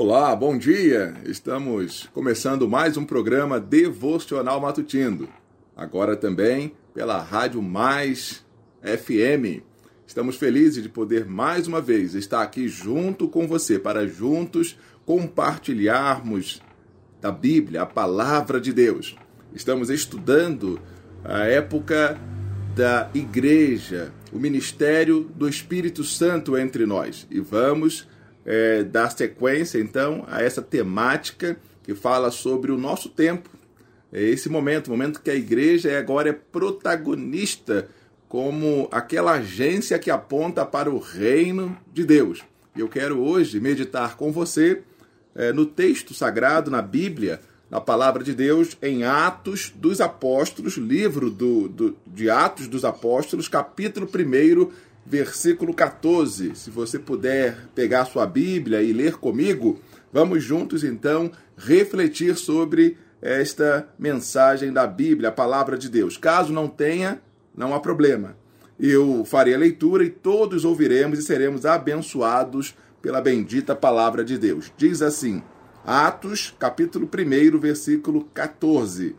Olá, bom dia! Estamos começando mais um programa Devocional Matutino. Agora também pela Rádio Mais FM. Estamos felizes de poder mais uma vez estar aqui junto com você para juntos compartilharmos da Bíblia, a palavra de Deus. Estamos estudando a época da igreja, o ministério do Espírito Santo entre nós. E vamos é, dar sequência, então, a essa temática que fala sobre o nosso tempo. É esse momento, o momento que a igreja agora é protagonista como aquela agência que aponta para o reino de Deus. Eu quero hoje meditar com você é, no texto sagrado, na Bíblia, na palavra de Deus, em Atos dos Apóstolos, livro do, do de Atos dos Apóstolos, capítulo 1, versículo 14. Se você puder pegar sua Bíblia e ler comigo, vamos juntos então refletir sobre esta mensagem da Bíblia, a palavra de Deus. Caso não tenha, não há problema. Eu farei a leitura e todos ouviremos e seremos abençoados pela bendita palavra de Deus. Diz assim, Atos, capítulo 1, versículo 14.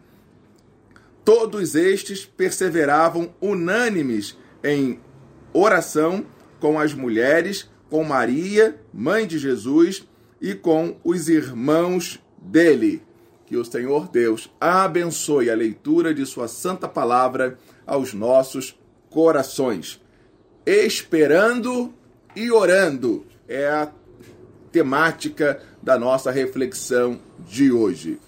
Todos estes perseveravam unânimes em oração com as mulheres, com Maria, mãe de Jesus, e com os irmãos dele. Que o Senhor Deus abençoe a leitura de Sua santa palavra aos nossos corações. Esperando e orando é a temática da nossa reflexão de hoje.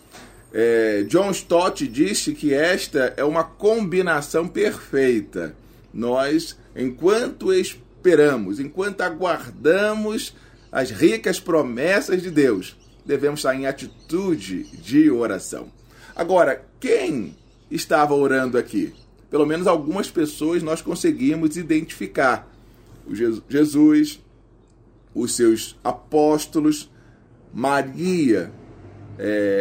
É, John Stott disse que esta é uma combinação perfeita. Nós enquanto esperamos, enquanto aguardamos as ricas promessas de Deus, devemos estar em atitude de oração. Agora, quem estava orando aqui? Pelo menos algumas pessoas nós conseguimos identificar. O Jesus, os seus apóstolos, Maria, é,